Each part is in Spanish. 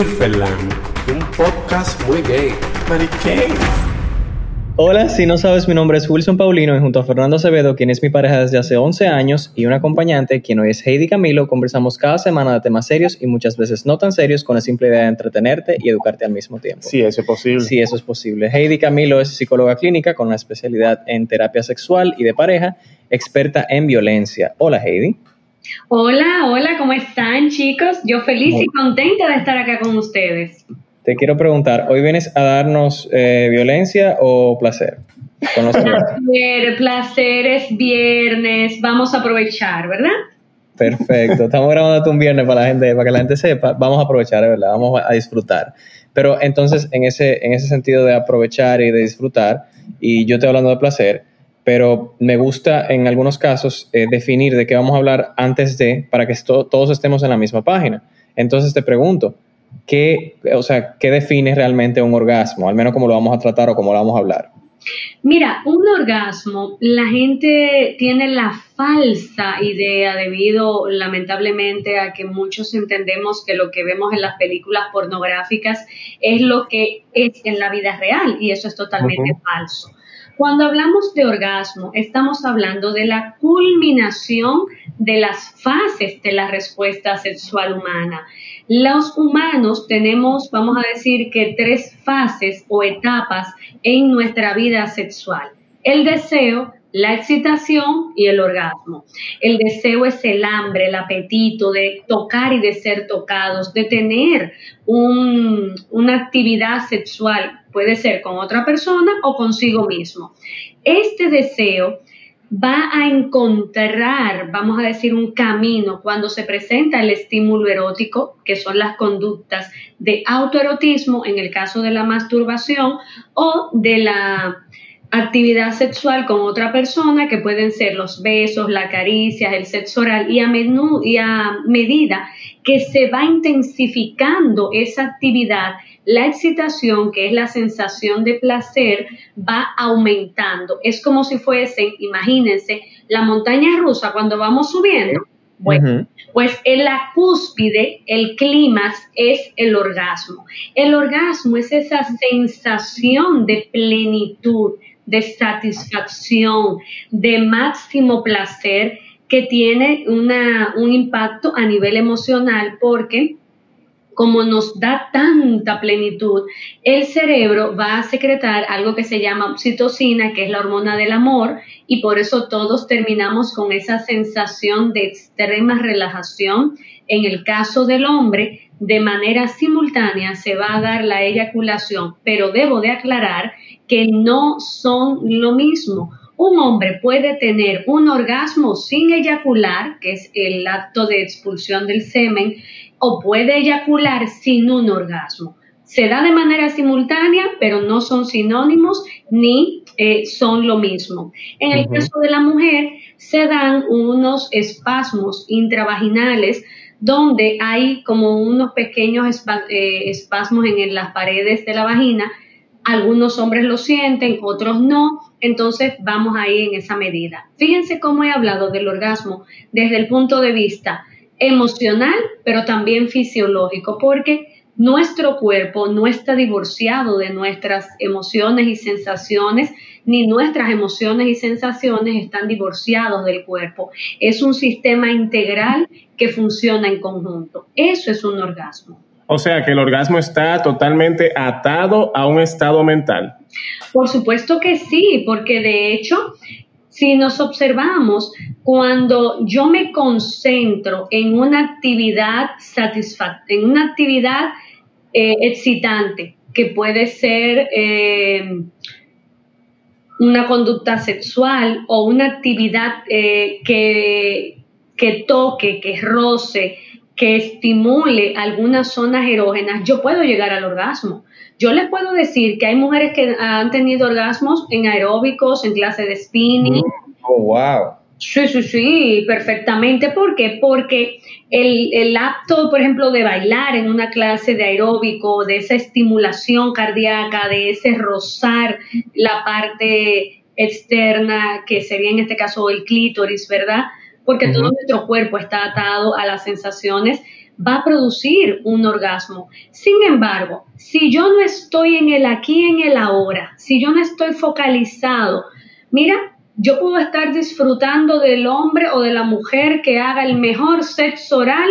Un podcast muy gay. Mariquén. Hola, si no sabes, mi nombre es Wilson Paulino y junto a Fernando Acevedo, quien es mi pareja desde hace 11 años, y un acompañante, quien hoy es Heidi Camilo, conversamos cada semana de temas serios y muchas veces no tan serios con la simple idea de entretenerte y educarte al mismo tiempo. Sí, eso es posible. Sí, eso es posible. Heidi Camilo es psicóloga clínica con una especialidad en terapia sexual y de pareja, experta en violencia. Hola, Heidi. Hola, hola, ¿cómo están chicos? Yo feliz y contenta de estar acá con ustedes. Te quiero preguntar, ¿hoy vienes a darnos eh, violencia o placer? Placer, placer es viernes, vamos a aprovechar, ¿verdad? Perfecto, estamos grabando un viernes para la gente, para que la gente sepa, vamos a aprovechar, ¿verdad? Vamos a disfrutar. Pero entonces, en ese, en ese sentido de aprovechar y de disfrutar, y yo estoy hablando de placer, pero me gusta en algunos casos eh, definir de qué vamos a hablar antes de, para que esto- todos estemos en la misma página. Entonces te pregunto, ¿qué, o sea, ¿qué define realmente un orgasmo? Al menos cómo lo vamos a tratar o cómo lo vamos a hablar. Mira, un orgasmo, la gente tiene la falsa idea debido lamentablemente a que muchos entendemos que lo que vemos en las películas pornográficas es lo que es en la vida real y eso es totalmente falso. Cuando hablamos de orgasmo, estamos hablando de la culminación de las fases de la respuesta sexual humana. Los humanos tenemos, vamos a decir que tres fases o etapas en nuestra vida sexual. El deseo, la excitación y el orgasmo. El deseo es el hambre, el apetito de tocar y de ser tocados, de tener un- una actividad sexual, puede ser con otra persona o consigo mismo. Este deseo va a encontrar, vamos a decir, un camino cuando se presenta el estímulo erótico, que son las conductas de autoerotismo en el caso de la masturbación o de la actividad sexual con otra persona, que pueden ser los besos, la caricia, el sexo oral, y a, menú, y a medida que se va intensificando esa actividad, la excitación, que es la sensación de placer, va aumentando. Es como si fuesen, imagínense, la montaña rusa cuando vamos subiendo. Bueno, pues en la cúspide, el clímax es el orgasmo. El orgasmo es esa sensación de plenitud, de satisfacción, de máximo placer que tiene una, un impacto a nivel emocional porque como nos da tanta plenitud, el cerebro va a secretar algo que se llama oxitocina, que es la hormona del amor, y por eso todos terminamos con esa sensación de extrema relajación. En el caso del hombre, de manera simultánea se va a dar la eyaculación, pero debo de aclarar que no son lo mismo. Un hombre puede tener un orgasmo sin eyacular, que es el acto de expulsión del semen, o puede eyacular sin un orgasmo. Se da de manera simultánea, pero no son sinónimos ni eh, son lo mismo. En el caso de la mujer, se dan unos espasmos intravaginales donde hay como unos pequeños espa- eh, espasmos en las paredes de la vagina. Algunos hombres lo sienten, otros no. Entonces vamos ahí en esa medida. Fíjense cómo he hablado del orgasmo desde el punto de vista emocional, pero también fisiológico, porque nuestro cuerpo no está divorciado de nuestras emociones y sensaciones, ni nuestras emociones y sensaciones están divorciados del cuerpo. Es un sistema integral que funciona en conjunto. Eso es un orgasmo. O sea que el orgasmo está totalmente atado a un estado mental. Por supuesto que sí, porque de hecho, si nos observamos, cuando yo me concentro en una actividad satisfactoria, en una actividad eh, excitante, que puede ser eh, una conducta sexual o una actividad eh, que, que toque, que roce, que estimule algunas zonas erógenas, yo puedo llegar al orgasmo. Yo les puedo decir que hay mujeres que han tenido orgasmos en aeróbicos, en clase de spinning. Oh, wow. Sí, sí, sí, perfectamente. ¿Por qué? Porque el, el, acto, por ejemplo, de bailar en una clase de aeróbico, de esa estimulación cardíaca, de ese rozar la parte externa, que sería en este caso el clítoris, ¿verdad? Porque todo nuestro cuerpo está atado a las sensaciones, va a producir un orgasmo. Sin embargo, si yo no estoy en el aquí, en el ahora, si yo no estoy focalizado, mira, yo puedo estar disfrutando del hombre o de la mujer que haga el mejor sexo oral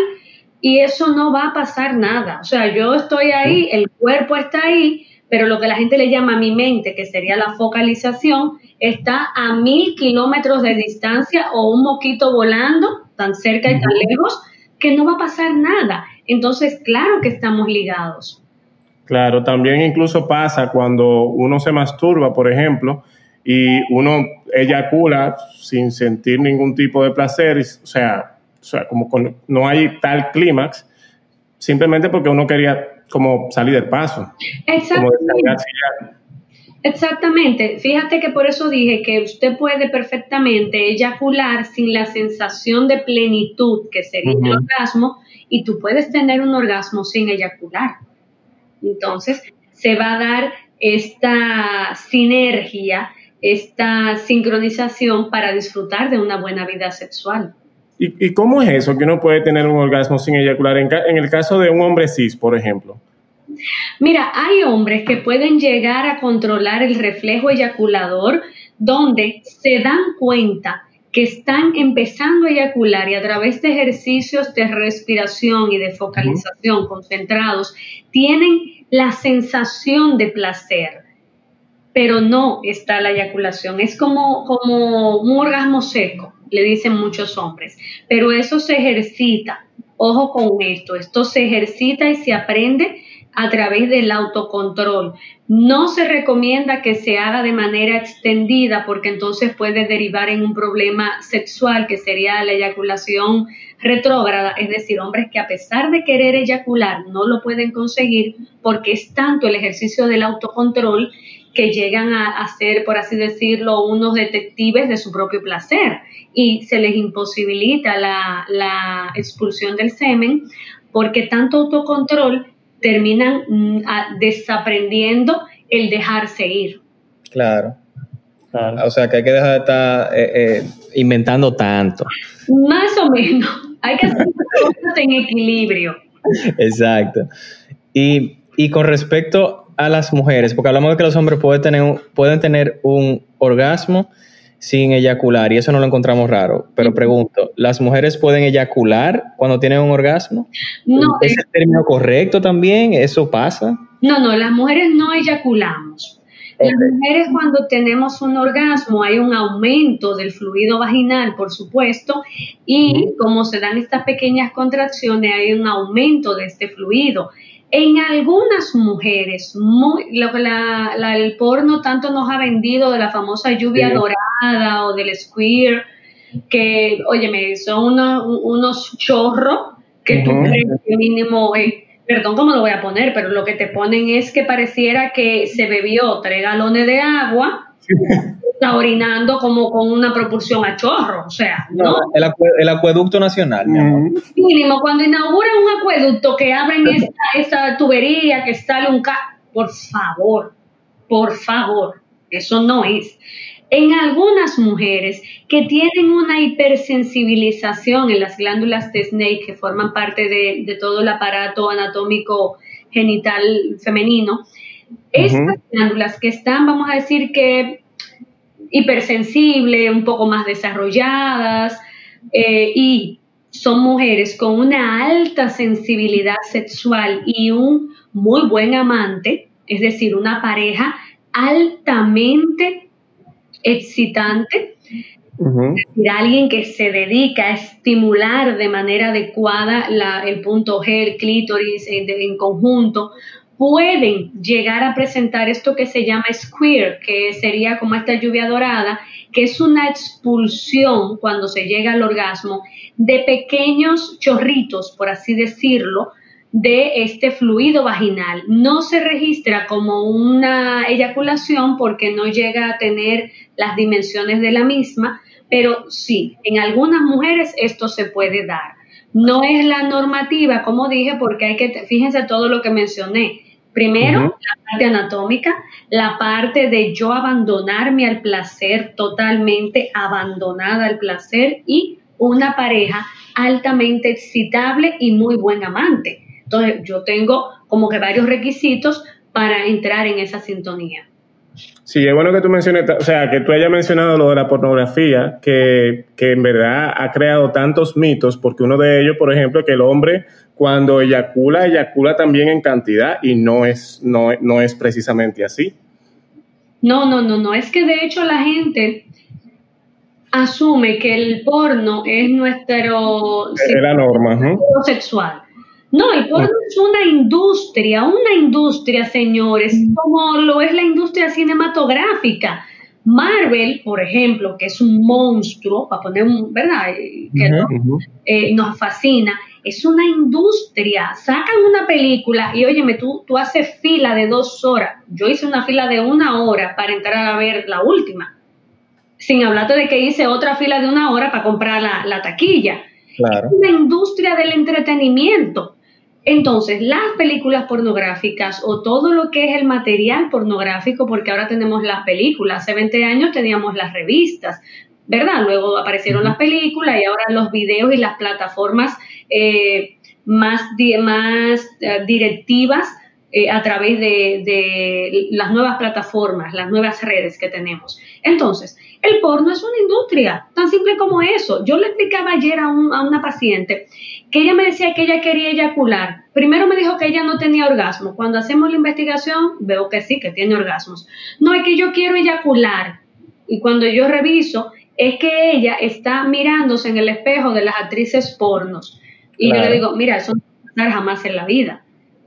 y eso no va a pasar nada. O sea, yo estoy ahí, el cuerpo está ahí, pero lo que la gente le llama mi mente, que sería la focalización, está a mil kilómetros de distancia o un moquito volando tan cerca y tan lejos que no va a pasar nada. Entonces, claro que estamos ligados. Claro, también incluso pasa cuando uno se masturba, por ejemplo, y uno eyacula sin sentir ningún tipo de placer, o sea, o sea como no hay tal clímax, simplemente porque uno quería como salir del paso. Exactamente. Exactamente. Fíjate que por eso dije que usted puede perfectamente eyacular sin la sensación de plenitud que sería el orgasmo y tú puedes tener un orgasmo sin eyacular. Entonces, se va a dar esta sinergia esta sincronización para disfrutar de una buena vida sexual. ¿Y, cómo es eso que uno puede tener un orgasmo sin eyacular? En, en, el caso de un hombre cis, por ejemplo. Mira, hay hombres que pueden llegar a controlar el reflejo eyaculador donde se dan cuenta que están empezando a eyacular y a través de ejercicios de respiración y de focalización concentrados, tienen la sensación de placer pero no está la eyaculación. Es como, como un orgasmo seco, le dicen muchos hombres, pero eso se ejercita. Ojo con esto, esto se ejercita y se aprende a través del autocontrol. No se recomienda que se haga de manera extendida porque entonces puede derivar en un problema sexual que sería la eyaculación retrógrada, es decir, hombres que a pesar de querer eyacular no lo pueden conseguir porque es tanto el ejercicio del autocontrol que llegan a, ser, por así decirlo, unos detectives de su propio placer y se les imposibilita la, expulsión del semen porque tanto autocontrol terminan mm, desaprendiendo el dejarse ir. Claro. O sea que hay que dejar de estar eh, eh, inventando tanto. Más o menos. Hay que hacer cosas en equilibrio. Exacto. Y, y con respecto a las mujeres, porque hablamos de que los hombres pueden tener, pueden tener un orgasmo sin eyacular y eso no lo encontramos raro. Pero pregunto, ¿las mujeres pueden eyacular cuando tienen un orgasmo? No. ¿Es el término correcto también? ¿Eso pasa? No, no, las mujeres no eyaculamos. Las mujeres cuando tenemos un orgasmo hay un aumento del fluido vaginal, por supuesto, y como se dan estas pequeñas contracciones hay un aumento de este fluido. En algunas mujeres, muy, lo que la, el porno tanto nos ha vendido de la famosa lluvia dorada o del square, que, óyeme, son unos chorros que tú crees que mínimo, eh, perdón cómo lo voy a poner, pero lo que te ponen es que pareciera que se bebió tres galones de agua está orinando como con una propulsión a chorro, o sea, ¿no? el, acueducto nacional, mi amor. Mínimo, cuando inauguran un acueducto que abren esa tubería, que sale un ca... Por favor, por favor, eso no es. En algunas mujeres que tienen una hipersensibilización en las glándulas de Snake, que forman parte de, de todo el aparato anatómico genital femenino, estas glándulas que están, vamos a decir que hipersensibles, un poco más desarrolladas eh, y son mujeres con una alta sensibilidad sexual y un muy buen amante, es decir, una pareja altamente excitante, es decir, alguien que se dedica a estimular de manera adecuada el punto G, el clítoris en conjunto, pueden llegar a presentar esto que se llama square, que sería como esta lluvia dorada, que es una expulsión cuando se llega al orgasmo de pequeños chorritos, por así decirlo, de este fluido vaginal. No se registra como una eyaculación porque no llega a tener las dimensiones de la misma, pero sí, en algunas mujeres esto se puede dar. No es la normativa, como dije, porque hay que, fíjense todo lo que mencioné. Primero, la parte anatómica, la parte de yo abandonarme al placer, totalmente abandonada al placer y una pareja altamente excitable y muy buen amante. Entonces, yo tengo como que varios requisitos para entrar en esa sintonía. Sí, es bueno que tú menciones, o sea, que tú hayas mencionado lo de la pornografía, que, que en verdad ha creado tantos mitos, porque uno de ellos, por ejemplo, que el hombre cuando eyacula, eyacula también en cantidad y no es, no, no es precisamente así. No, no, no, no, es que de hecho la gente asume que el porno es nuestro... Es la norma. Sexual. No, el porno es una industria, una industria, señores, como lo es la industria cinematográfica. Marvel, por ejemplo, que es un monstruo, para poner un, ¿verdad? Que eh, nos fascina, es una industria. Sacan una película y óyeme, tú, tú haces fila de dos horas. Yo hice una fila de una hora para entrar a ver la última. Sin hablarte de que hice otra fila de una hora para comprar la, la taquilla. Claro. Es una industria del entretenimiento. Entonces, las películas pornográficas o todo lo que es el material pornográfico, porque ahora tenemos las películas, hace 20 años teníamos las revistas, ¿verdad? Luego aparecieron las películas y ahora los videos y las plataformas eh, más, más eh, directivas eh, a través de, de, las nuevas plataformas, las nuevas redes que tenemos. Entonces, el porno es una industria, tan simple como eso. Yo le explicaba ayer a, a una paciente que ella me decía que ella quería eyacular. Primero me dijo que ella no tenía orgasmo. Cuando hacemos la investigación, veo que sí, que tiene orgasmos. No, es que yo quiero eyacular. Y cuando yo reviso, es que ella está mirándose en el espejo de las actrices pornos. Y yo le digo, mira, eso no va a pasar jamás en la vida.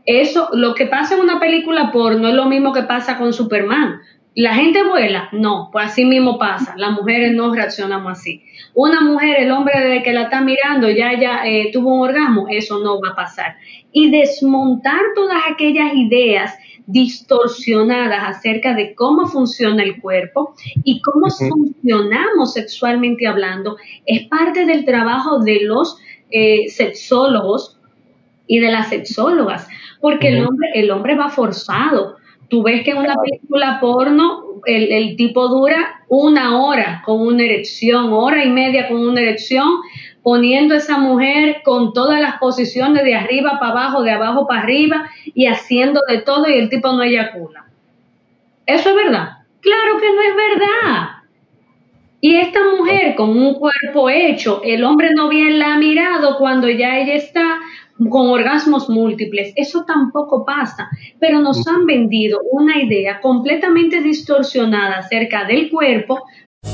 Eso, lo que pasa en una película porno es lo mismo que pasa con Superman. ¿La gente vuela? No, pues así mismo pasa. Las mujeres no reaccionamos así. Una mujer, el hombre de que la está mirando ya ya eh, tuvo un orgasmo, eso no va a pasar. Y desmontar todas aquellas ideas distorsionadas acerca de cómo funciona el cuerpo y cómo funcionamos sexualmente hablando es parte del trabajo de los eh, sexólogos y de las sexólogas, porque el, hombre, el hombre va forzado Tú ves que en una película porno el, tipo dura una hora con una erección, hora y media con una erección, poniendo a esa mujer con todas las posiciones de arriba para abajo, de abajo para arriba y haciendo de todo y el tipo no eyacula. ¿Eso es verdad? Claro que no es verdad. Y esta mujer con un cuerpo hecho, el hombre no bien la ha mirado cuando ya ella está con orgasmos múltiples. Eso tampoco pasa, pero nos han vendido una idea completamente distorsionada acerca del cuerpo.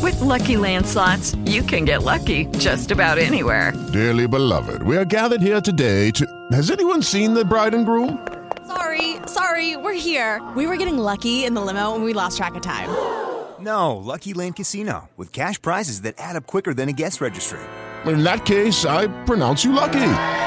With lucky landslots, you can get lucky just about anywhere. Dearly beloved, we are gathered here today to. Has anyone seen the bride and groom? Sorry, sorry, we're here. We were getting lucky in the limo and we lost track of time. No, Lucky Land Casino, with cash prizes that add up quicker than a guest registry. In that case, I pronounce you lucky.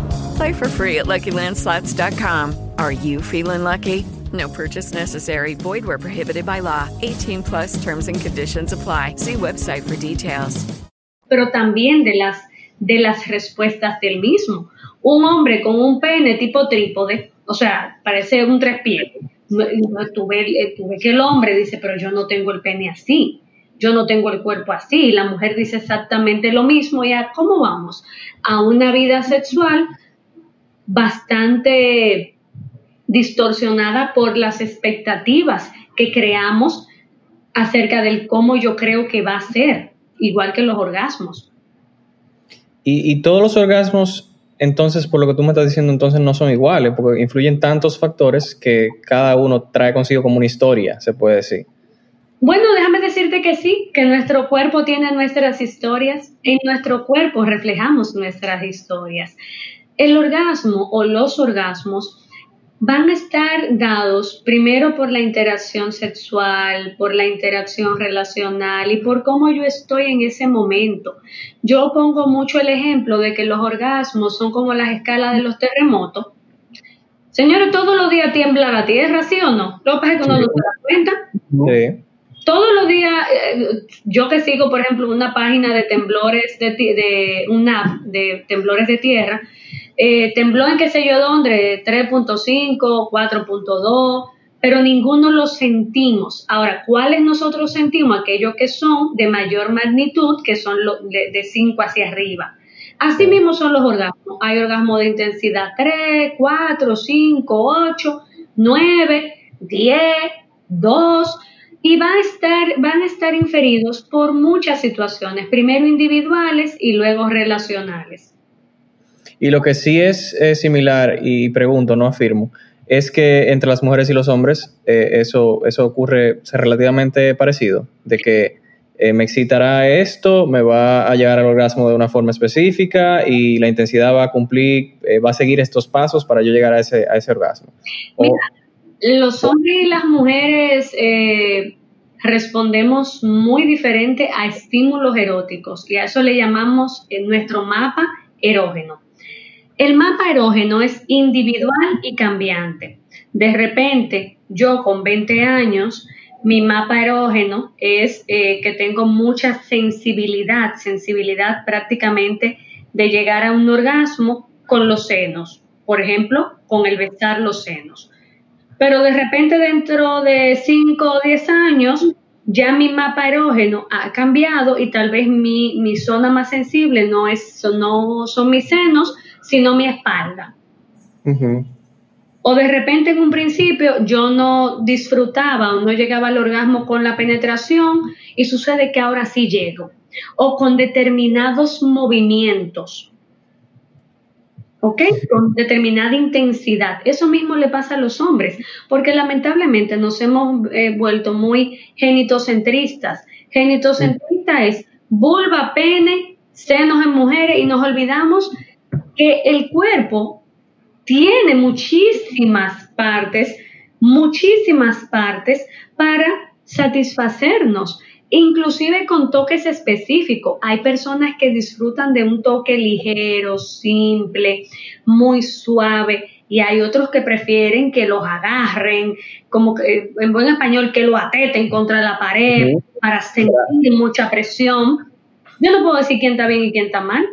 Play for free at LuckyLandSlots.com. Are you feeling lucky? No purchase necessary. Void where prohibited by law. 18 plus terms and conditions apply. See website for details. Pero también de las, de las respuestas del mismo. Un hombre con un pene tipo trípode, o sea, parece un tres pies. Tuve, tuve que el hombre dice, pero yo no tengo el pene así yo no tengo el cuerpo así. La mujer dice exactamente lo mismo. ¿Y a cómo vamos? A una vida sexual bastante distorsionada por las expectativas que creamos acerca del cómo yo creo que va a ser, igual que los orgasmos. Y, y todos los orgasmos entonces, por lo que tú me estás diciendo, entonces no son iguales, porque influyen tantos factores que cada uno trae consigo como una historia, se puede decir. Bueno, déjame decirte que sí, que nuestro cuerpo tiene nuestras historias, en nuestro cuerpo reflejamos nuestras historias. El orgasmo o los orgasmos van a estar dados primero por la interacción sexual, por la interacción relacional y por cómo yo estoy en ese momento. Yo pongo mucho el ejemplo de que los orgasmos son como las escalas de los terremotos. Señores, todos los días tiembla la tierra, ¿sí o no? Lo que pasa es que uno no se da cuenta. Sí. Todos los días, eh, yo que sigo, por ejemplo, una página de temblores de, de una de temblores de tierra, eh, tembló en qué sé yo dónde, 3.5, 4.2, pero ninguno lo sentimos. Ahora, ¿cuáles nosotros sentimos? Aquellos que son de mayor magnitud, que son de, 5 hacia arriba. Así mismo son los orgasmos. Hay orgasmos de intensidad 3, 4, 5, 8, 9, 10, 2 y van a estar, van a estar inferidos por muchas situaciones, primero individuales y luego relacionales. Y lo que sí es, similar, y pregunto, no afirmo, es que entre las mujeres y los hombres eh, eso, eso ocurre relativamente parecido, de que eh, me excitará esto, me va a llegar al orgasmo de una forma específica y la intensidad va a cumplir, eh, va a seguir estos pasos para yo llegar a ese, a ese orgasmo. Los hombres y las mujeres respondemos muy diferente a estímulos eróticos y a eso le llamamos en nuestro mapa erógeno. El mapa erógeno es individual y cambiante. De repente, yo con 20 años, mi mapa erógeno es eh, que tengo mucha sensibilidad, sensibilidad prácticamente de llegar a un orgasmo con los senos, por ejemplo, con el besar los senos. Pero de repente dentro de 5 o 10 años, ya mi mapa erógeno ha cambiado y tal vez mi, zona más sensible no, es, no son mis senos, sino mi espalda. O de repente en un principio yo no disfrutaba o no llegaba al orgasmo con la penetración y sucede que ahora sí llego. O con determinados movimientos. ¿Ok? Con determinada intensidad. Eso mismo le pasa a los hombres, porque lamentablemente nos hemos eh, vuelto muy genitocentristas. Genitocentrista es vulva, pene, senos en mujeres y nos olvidamos que el cuerpo tiene muchísimas partes, muchísimas partes para satisfacernos, inclusive con toques específicos. Hay personas que disfrutan de un toque ligero, simple, muy suave, y hay otros que prefieren que los agarren, como que en buen español, que lo ateten contra la pared para sentir mucha presión. Yo no puedo decir quién está bien y quién está mal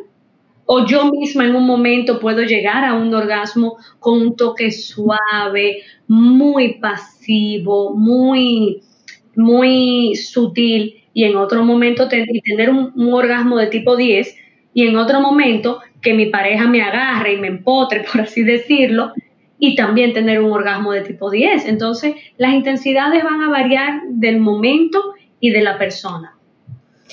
o yo misma en un momento puedo llegar a un orgasmo con un toque suave, muy pasivo, muy, muy sutil y en otro momento tener un, orgasmo de tipo 10 y en otro momento que mi pareja me agarre y me empotre, por así decirlo, y también tener un orgasmo de tipo 10. Entonces, las intensidades van a variar del momento y de la persona.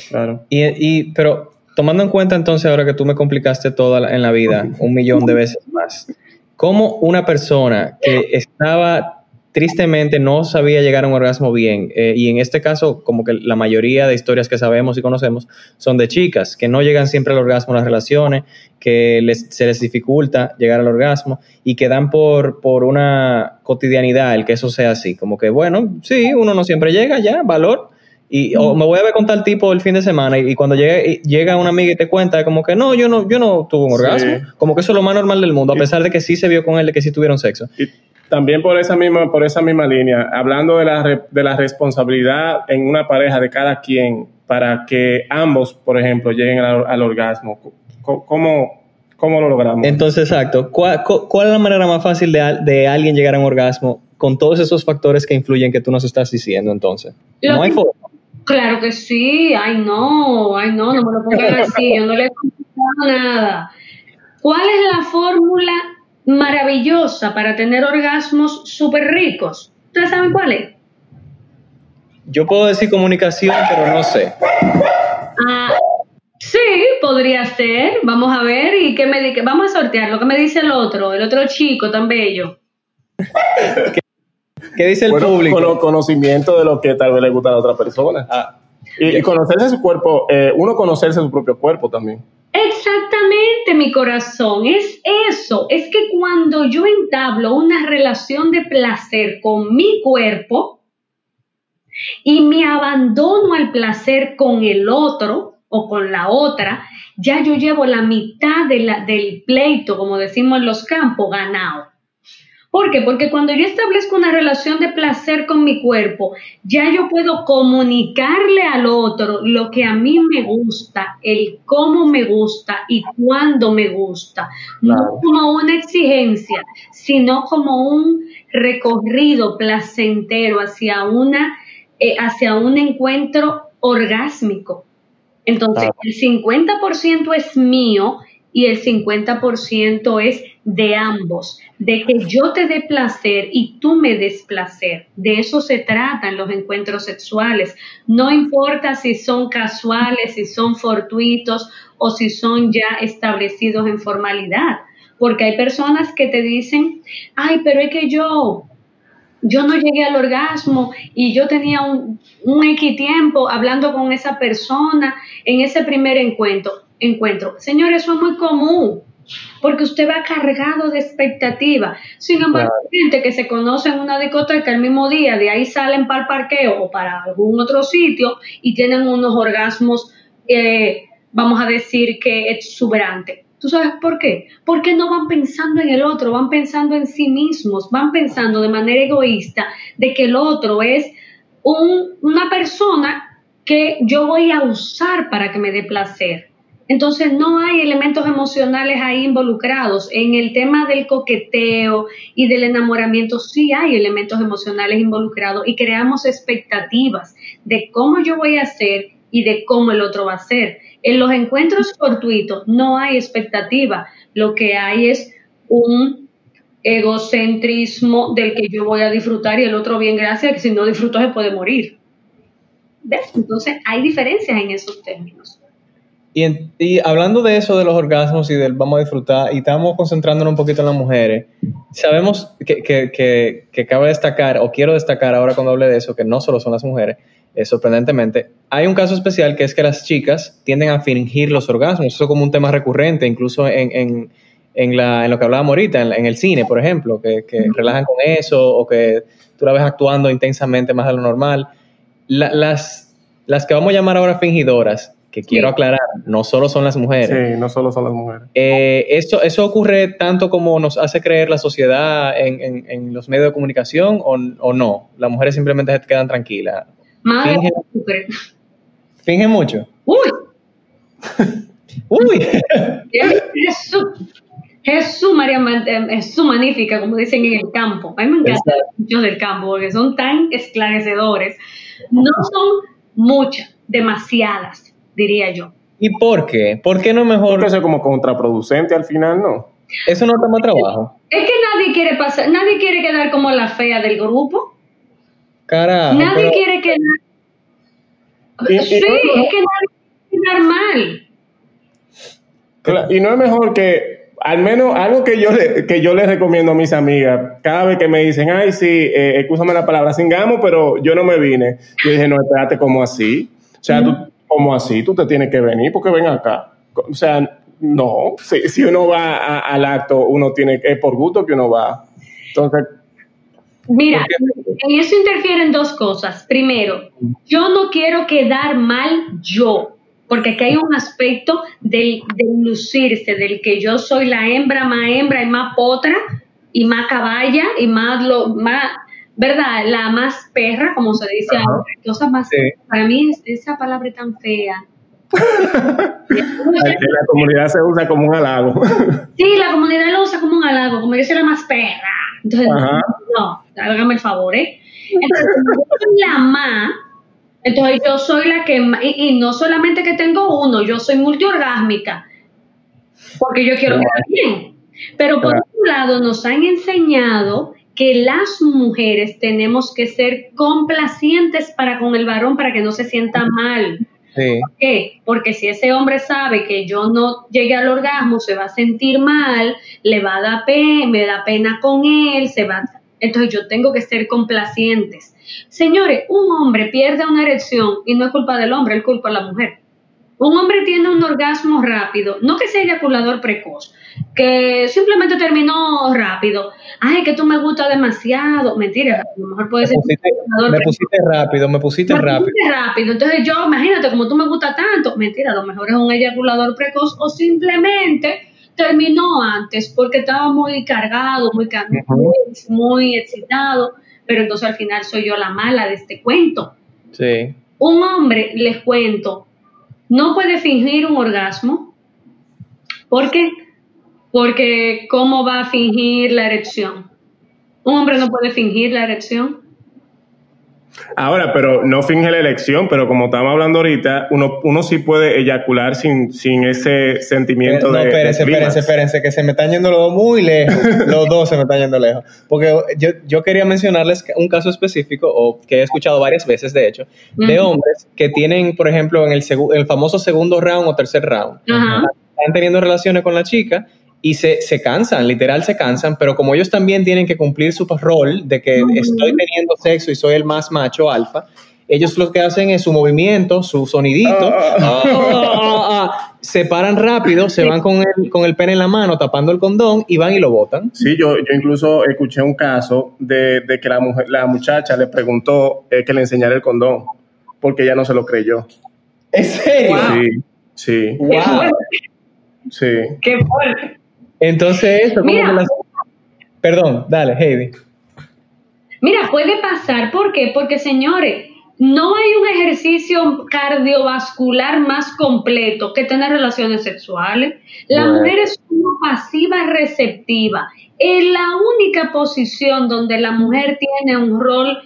Claro. Y, y pero tomando en cuenta entonces ahora que tú me complicaste toda en la vida un millón de veces más, ¿cómo una persona que estaba tristemente no sabía llegar a un orgasmo bien, eh, y en este caso como que la mayoría de historias que sabemos y conocemos son de chicas, que no llegan siempre al orgasmo en las relaciones, que se les dificulta llegar al orgasmo y que dan por, por una cotidianidad el que eso sea así, como que bueno, sí, uno no siempre llega ya, valor, y o me voy a ver con tal tipo el fin de semana y, cuando llegue, llega una amiga y te cuenta como que no, yo no, yo no tuve un orgasmo, como que eso es lo más normal del mundo, a pesar de que sí se vio con él, de que sí tuvieron sexo. Y también por esa misma, por esa misma línea, hablando de la, de la responsabilidad en una pareja de cada quien para que ambos, por ejemplo, lleguen al, orgasmo, ¿cómo, ¿cómo lo logramos? Entonces, exacto, ¿cuál, cuál es la manera más fácil de, de alguien llegar a un orgasmo con todos esos factores que influyen que tú nos estás diciendo entonces? no hay forma. Claro que sí, ay no, ay no, no me lo pongan así, yo no le he contado nada. ¿Cuál es la fórmula maravillosa para tener orgasmos súper ricos. ¿Ustedes saben cuál es? Yo puedo decir comunicación, pero no sé. Ah, sí, podría ser. Vamos a ver y qué me di- vamos a sortear lo que me dice el otro, el otro chico tan bello. ¿Qué dice el Bueno, público? cono- conocimiento de lo que tal vez le gusta a la otra persona. Ah, y, y conocerse su cuerpo, eh, uno conocerse su propio cuerpo también. Exactamente, mi corazón, es eso, es que cuando yo entablo una relación de placer con mi cuerpo y me abandono al placer con el otro o con la otra, ya yo llevo la mitad del pleito, como decimos en los campos, ganado. ¿Por qué? Porque cuando yo establezco una relación de placer con mi cuerpo, ya yo puedo comunicarle al otro lo que a mí me gusta, el cómo me gusta y cuándo me gusta. No como una exigencia, sino como un recorrido placentero hacia, una, eh, hacia un encuentro orgásmico. Entonces, el 50% es mío y el 50% es de ambos, de que yo te dé placer y tú me des placer. De eso se tratan los encuentros sexuales. No importa si son casuales, si son fortuitos o si son ya establecidos en formalidad, porque hay personas que te dicen, ay, pero es que yo, yo no llegué al orgasmo y yo tenía un, un tiempo hablando con esa persona en ese primer encuentro. encuentro. Señor, eso es muy común, porque usted va cargado de expectativa. Sin embargo, hay gente que se conoce en una discoteca el mismo día, de ahí salen para el parqueo o para algún otro sitio y tienen unos orgasmos, eh, vamos a decir que exuberantes. ¿Tú sabes por qué? Porque no van pensando en el otro, van pensando en sí mismos, van pensando de manera egoísta de que el otro es un- una persona que yo voy a usar para que me dé placer. Entonces no hay elementos emocionales ahí involucrados. En el tema del coqueteo y del enamoramiento sí hay elementos emocionales involucrados y creamos expectativas de cómo yo voy a hacer y de cómo el otro va a hacer. En los encuentros fortuitos no hay expectativa, lo que hay es un egocentrismo del que yo voy a disfrutar y el otro bien gracias, que si no disfruto se puede morir. ¿Ves? Entonces hay diferencias en esos términos. Y, en- y hablando de eso, de los orgasmos y del vamos a disfrutar, y estamos concentrándonos un poquito en las mujeres, sabemos que, que, que, que cabe destacar, o quiero destacar ahora cuando hable de eso, que no solo son las mujeres, eh, sorprendentemente, hay un caso especial que es que las chicas tienden a fingir los orgasmos, eso es como un tema recurrente, incluso en, en, en, la, en lo que hablábamos ahorita, en el cine, por ejemplo, que, que relajan con eso, o que tú la ves actuando intensamente más de lo normal. La- las, las que vamos a llamar ahora fingidoras, que quiero aclarar, no solo son las mujeres. Sí, no solo son las mujeres. Eh, eso, ¿Eso ocurre tanto como nos hace creer la sociedad en, en- en los medios de comunicación o, o no? Las mujeres simplemente se quedan tranquilas. Madre Fingen, mucho. Uy, Uy, Jesús, Jesús María, eh, Jesús magnífica, como dicen en el campo. A mí me encantan los del campo porque son tan esclarecedores. No son muchas, demasiadas, diría yo. ¿y por qué? ¿Por qué no es mejor? Porque eso es como contraproducente al final, ¿no? Eso no toma trabajo. Es que nadie quiere pasar, nadie quiere quedar como la fea del grupo. Carajo. nadie pero- quiere quedar. Y- y sí, no- es que nadie quiere quedar mal. Claro, Y no es mejor que, al menos algo que yo le, que yo les recomiendo a mis amigas, cada vez que me dicen, ay, sí, eh, escúchame la palabra, singamos, pero yo no me vine. Yo dije, no, espérate, ¿cómo así? O sea, tú, ¿cómo así? Tú te tienes que venir porque ven acá. O sea, no, si, si uno va a- al acto, uno tiene, es por gusto que uno va. Entonces, Mira, en eso interfieren dos cosas. Primero, yo no quiero quedar mal yo, porque aquí hay un aspecto del, del lucirse, del que yo soy la hembra más hembra y más potra y más caballa y más, lo, más ¿verdad? La más perra, como se dice. Cosas más, Sí. Para mí es- esa palabra tan fea. la comunidad se usa como un halago. Sí, la comunidad lo usa como un halago, como yo soy la más perra. Entonces, Ajá. no, hágame el favor, ¿eh? Entonces, yo soy la más, entonces yo soy la que más, y, y no solamente que tengo uno, yo soy multiorgásmica, porque yo quiero quedar bien. Pero por Claro. otro lado, nos han enseñado que las mujeres tenemos que ser complacientes para con el varón para que no se sienta mal. Sí. ¿Por qué? Porque si ese hombre sabe que yo no llegué al orgasmo, se va a sentir mal, le va a dar pena, me da pena con él, se va. Entonces yo tengo que ser complacientes. Señores, un hombre pierde una erección y no es culpa del hombre, es culpa de la mujer. Un hombre tiene un orgasmo rápido, no que sea eyaculador precoz, que simplemente terminó rápido. Ay, que tú me gusta demasiado. Mentira, a lo mejor puede Me ser me precoz. pusiste rápido, me pusiste Me rápido. pusiste rápido. Entonces yo, imagínate, como tú me gusta tanto, mentira, a lo mejor es un eyaculador precoz o simplemente terminó antes porque estaba muy cargado, muy, ca- muy, muy excitado, pero entonces al final soy yo la mala de este cuento. Sí. Un hombre, les cuento, no puede fingir un orgasmo. ¿Por qué? Porque ¿cómo va a fingir la erección? Un hombre no puede fingir la erección. Ahora, pero no finge la elección, pero como estamos hablando ahorita, uno, uno sí puede eyacular sin, sin ese sentimiento Eh, no, de. de espérense, espérense, espérense, que se me están yendo los dos muy lejos. los dos se me están yendo lejos. Porque yo, yo quería mencionarles un caso específico, o que he escuchado varias veces, de hecho, de hombres que tienen, por ejemplo, en el, segu- el famoso segundo round o tercer round, están teniendo relaciones con la chica y se, se cansan, literal se cansan, pero como ellos también tienen que cumplir su rol de que estoy teniendo sexo y soy el más macho alfa, ellos lo que hacen es su movimiento, su sonidito, Ah. ah, ah, ah, se paran rápido, se van con el, con el pene en la mano tapando el condón y van y lo botan. Sí, yo, yo incluso escuché un caso de, de que la, mujer, la muchacha le preguntó eh, que le enseñara el condón, porque ella no se lo creyó. ¿En serio? Sí, sí, Qué Wow. sí. qué fuerte. Entonces, eso Mira. las- Perdón, dale, Heidi. Mira, puede pasar, ¿por qué? Porque, señores, no hay un ejercicio cardiovascular más completo que tener relaciones sexuales. La Bueno. mujer es una pasiva receptiva. Es la única posición donde la mujer tiene un rol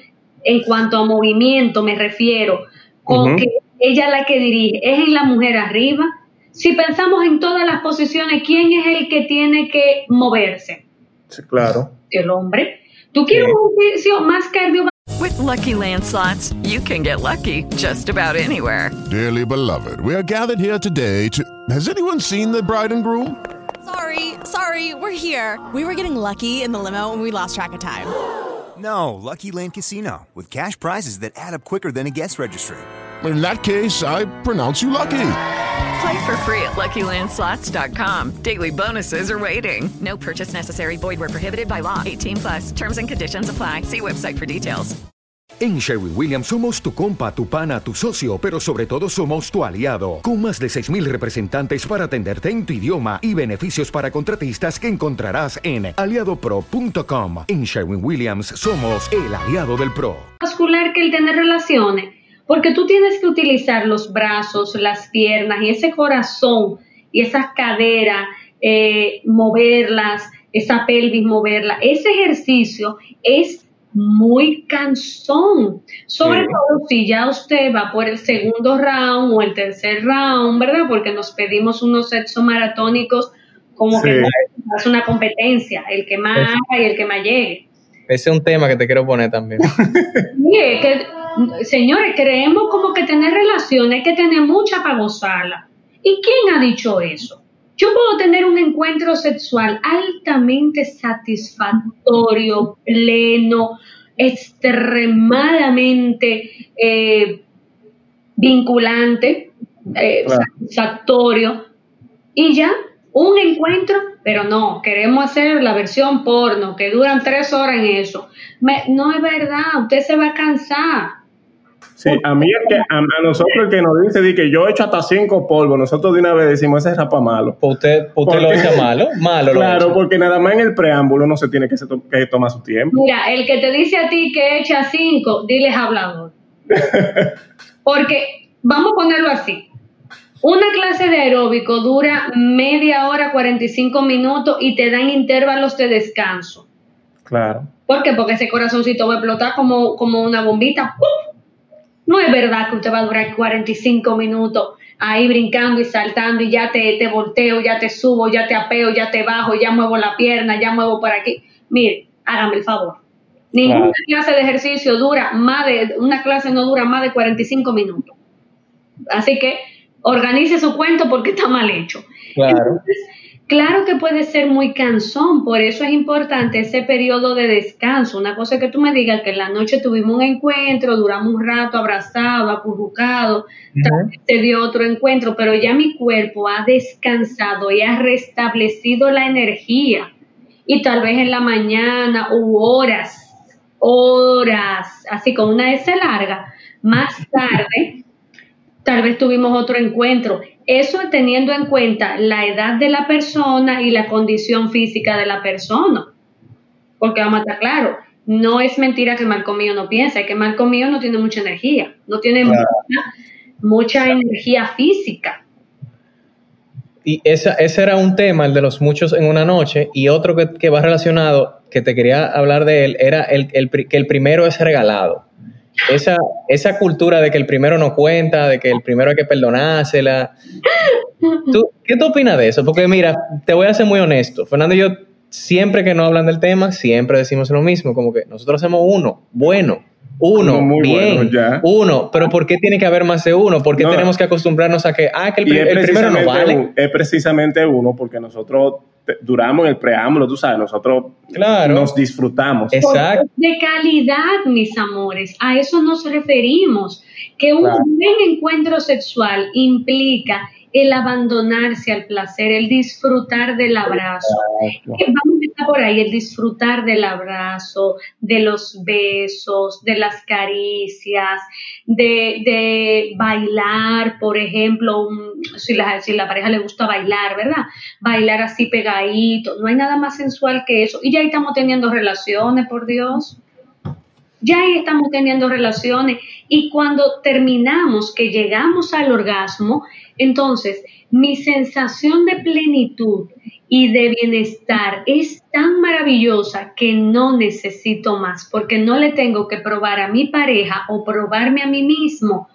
en cuanto a movimiento, me refiero, con que ella la que dirige, es en la mujer arriba. Si pensamos en todas las posiciones, ¿quién es el que tiene que moverse? sí, claro. El hombre. ¿Tú quieres Sí. un ejercicio más cardiovascular? With Lucky Land slots, you can get lucky just about anywhere. Dearly beloved, we are gathered here today to. Has anyone seen the bride and groom? Sorry, sorry, we're here. We were getting lucky in the limo and we lost track of time. No, Lucky Land Casino, with cash prizes that add up quicker than a guest registry. In that case, I pronounce you lucky. Play for free at LuckyLandSlots.com. Daily bonuses are waiting. No purchase necessary. Void where prohibited by law. 18 plus. Terms and conditions apply. See website for details. En Sherwin Williams somos tu compa, tu pana, tu socio, pero sobre todo somos tu aliado, con más de 6.000 representantes para atenderte en tu idioma y beneficios para contratistas que encontrarás en aliadopro.com. En Sherwin Williams somos el aliado del PRO. que el tener relaciones, porque tú tienes que utilizar los brazos, las piernas y ese corazón y esas caderas, eh, moverlas, esa pelvis, moverla. Ese ejercicio es muy cansón, sobre Sí. todo si ya usted va por el segundo round o el tercer round, ¿verdad? Porque nos pedimos unos sexos maratónicos como que Sí. es una competencia, el que más haga y el que más llegue. Ese es un tema que te quiero poner también. Mire, que, señores, creemos como que tener relaciones hay que tener mucha para gozarla. ¿Y quién ha dicho eso? Yo puedo tener un encuentro sexual altamente satisfactorio, pleno, extremadamente eh, vinculante, eh, Claro. satisfactorio, y ya, un encuentro, pero no, queremos hacer la versión porno, que duran tres horas en eso. Me- no es verdad, usted se va a cansar. Sí, a mí es que, a, a nosotros el que nos dice di que yo he hecho hasta cinco polvos, nosotros de una vez decimos ese es rapa malo. Pues usted, pues usted lo echa malo, malo lo Claro, porque nada más en el preámbulo no se tiene que, se to- que tomar su tiempo. Mira, el que te dice a ti que echa cinco, diles hablador. Porque, vamos a ponerlo así. Una clase de aeróbico dura media hora, 45 minutos y te dan intervalos de descanso. Claro. ¿Por qué? Porque ese corazoncito va a explotar como, como una bombita. ¡Pum! No es verdad que usted va a durar 45 minutos ahí brincando y saltando y ya te, te volteo, ya te subo, ya te apeo, ya te bajo, ya muevo la pierna, ya muevo por aquí. Mire, hágame el favor. Ninguna clase de ejercicio dura más de, una clase no dura más de 45 minutos. Así que organice su cuento porque está mal hecho. Claro. Claro que puede ser muy cansón, por eso es importante ese periodo de descanso. Una cosa que tú me digas que en la noche tuvimos un encuentro, duramos un rato abrazado, acurrucado, tal vez te dio otro encuentro, pero ya mi cuerpo ha descansado y ha restablecido la energía. Y tal vez en la mañana u horas, horas, así con una S larga, más tarde, tal vez tuvimos otro encuentro eso teniendo en cuenta la edad de la persona y la condición física de la persona. Porque vamos a estar claro, no es mentira que mal comido no piensa, es que mal comido no tiene mucha energía, no tiene mucha, energía física. Y esa, ese era un tema, el de los muchos en una noche, y otro que, va relacionado, que te quería hablar de él, era el, que el primero es regalado. Esa, esa cultura de que el primero no cuenta, de que el primero hay que perdonársela. ¿Tú, ¿Qué tú opinas de eso? Porque mira, te voy a ser muy honesto. Fernando y yo, siempre que no hablan del tema, siempre decimos lo mismo, como que nosotros hacemos uno, bueno, uno, bien, uno, pero ¿por qué tiene que haber más de uno? ¿Por qué tenemos que acostumbrarnos a que, ah, que el, el primero no vale? es precisamente uno, porque nosotros duramos en el preámbulo, tú sabes, nosotros nos disfrutamos. Exacto. De calidad, mis amores, a eso nos referimos, que un buen encuentro sexual implica el abandonarse al placer, el disfrutar del abrazo. Vamos a empezar por ahí, el disfrutar del abrazo, de los besos, de las caricias, de, bailar, por ejemplo, si, la, si la pareja le gusta bailar, ¿verdad? Bailar así pegadito, no hay nada más sensual que eso. Y ya ahí estamos teniendo relaciones, por Dios. Ya ahí estamos teniendo relaciones y cuando terminamos, que llegamos al orgasmo, entonces, mi sensación de plenitud y de bienestar es tan maravillosa que no necesito más, porque no le tengo que probar a mi pareja o probarme a mí mismo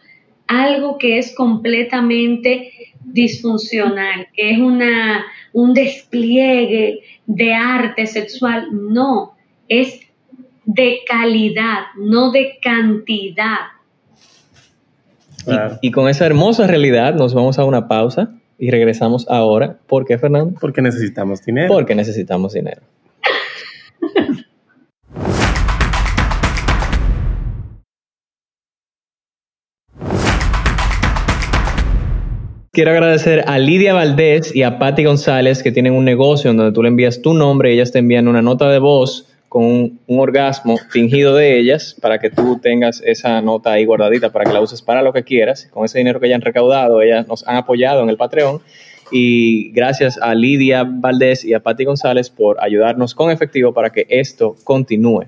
algo que es completamente disfuncional, que es una, un despliegue de arte sexual. No, es de calidad, no de cantidad. Y, con esa hermosa realidad nos vamos a una pausa y regresamos ahora. ¿Por qué, Fernando? Porque necesitamos dinero. Porque necesitamos dinero. Quiero agradecer a Lidia Valdés y a Patti González que tienen un negocio en donde tú le envías tu nombre y ellas te envían una nota de voz con un, orgasmo fingido de ellas para que tú tengas esa nota ahí guardadita para que la uses para lo que quieras. Con ese dinero que hayan recaudado, ellas nos han apoyado en el Patreon. Y gracias a Lidia Valdés y a Patti González por ayudarnos con efectivo para que esto continúe.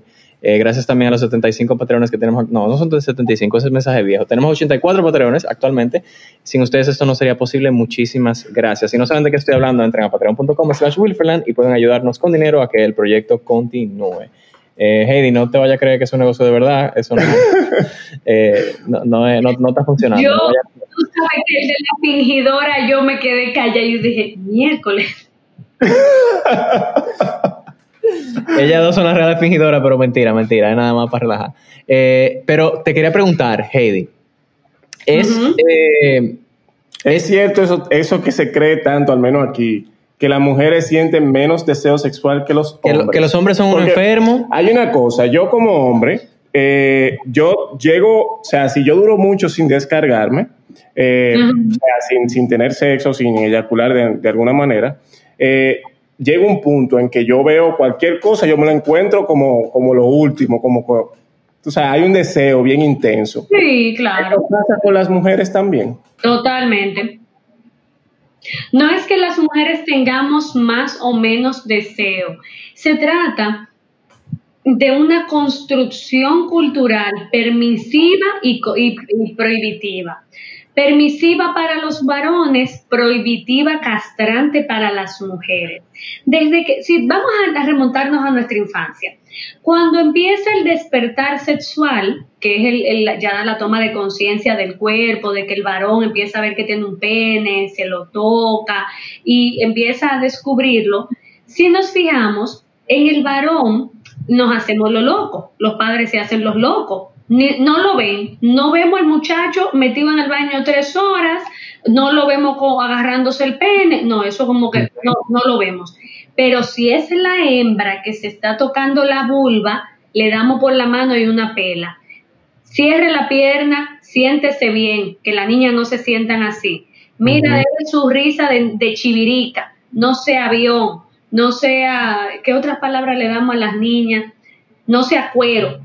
Eh, gracias también a los 75 patrones que tenemos. No, no son 75, ese es mensaje viejo. Tenemos 84 patrones actualmente. Sin ustedes esto no sería posible. Muchísimas gracias. Si no saben de qué estoy hablando, entren a patreon.com slash wilferland y pueden ayudarnos con dinero a que el proyecto continúe. Eh, Heidi, no te vayas a creer que es un negocio de verdad. Eso no, eh, no, no, no, está funcionando. Yo, tú sabes que el de la fingidora, yo me quedé callada y dije, miércoles. Ellas dos son las reales fingidoras, pero mentira, mentira, es nada más para relajar. Eh, pero te quería preguntar, Heidi, ¿es, eh, ¿es cierto eso, eso que se cree tanto, al menos aquí, que las mujeres sienten menos deseo sexual que los hombres? Que, los hombres son enfermos. Hay una cosa, yo como hombre, eh, yo llego, o sea, si yo duro mucho sin descargarme, o sea, sin, tener sexo, sin eyacular de, de alguna manera, eh, llega un punto en que yo veo cualquier cosa, yo me lo encuentro como, como lo último, como, o sea, hay un deseo bien intenso. Sí, claro. ¿Qué pasa con las mujeres también? Totalmente. No es que las mujeres tengamos más o menos deseo, se trata de una construcción cultural permisiva y, y prohibitiva. Permisiva para los varones, prohibitiva, castrante para las mujeres. Desde que, si vamos a remontarnos a nuestra infancia, cuando empieza el despertar sexual, que es el, ya la toma de conciencia del cuerpo, de que el varón empieza a ver que tiene un pene, se lo toca y empieza a descubrirlo, si nos fijamos, en el varón nos hacemos lo loco, los padres se hacen los locos, no lo ven, no vemos al muchacho metido en el baño tres horas, no lo vemos agarrándose el pene, no, eso como que no, no lo vemos. Pero si es la hembra que se está tocando la vulva, le damos por la mano y una pela. Cierre la pierna, siéntese bien, que la niña no se sientan así. Mira su risa de, chivirica, no sea avión, no sea, ¿qué otras palabras le damos a las niñas? No sea cuero.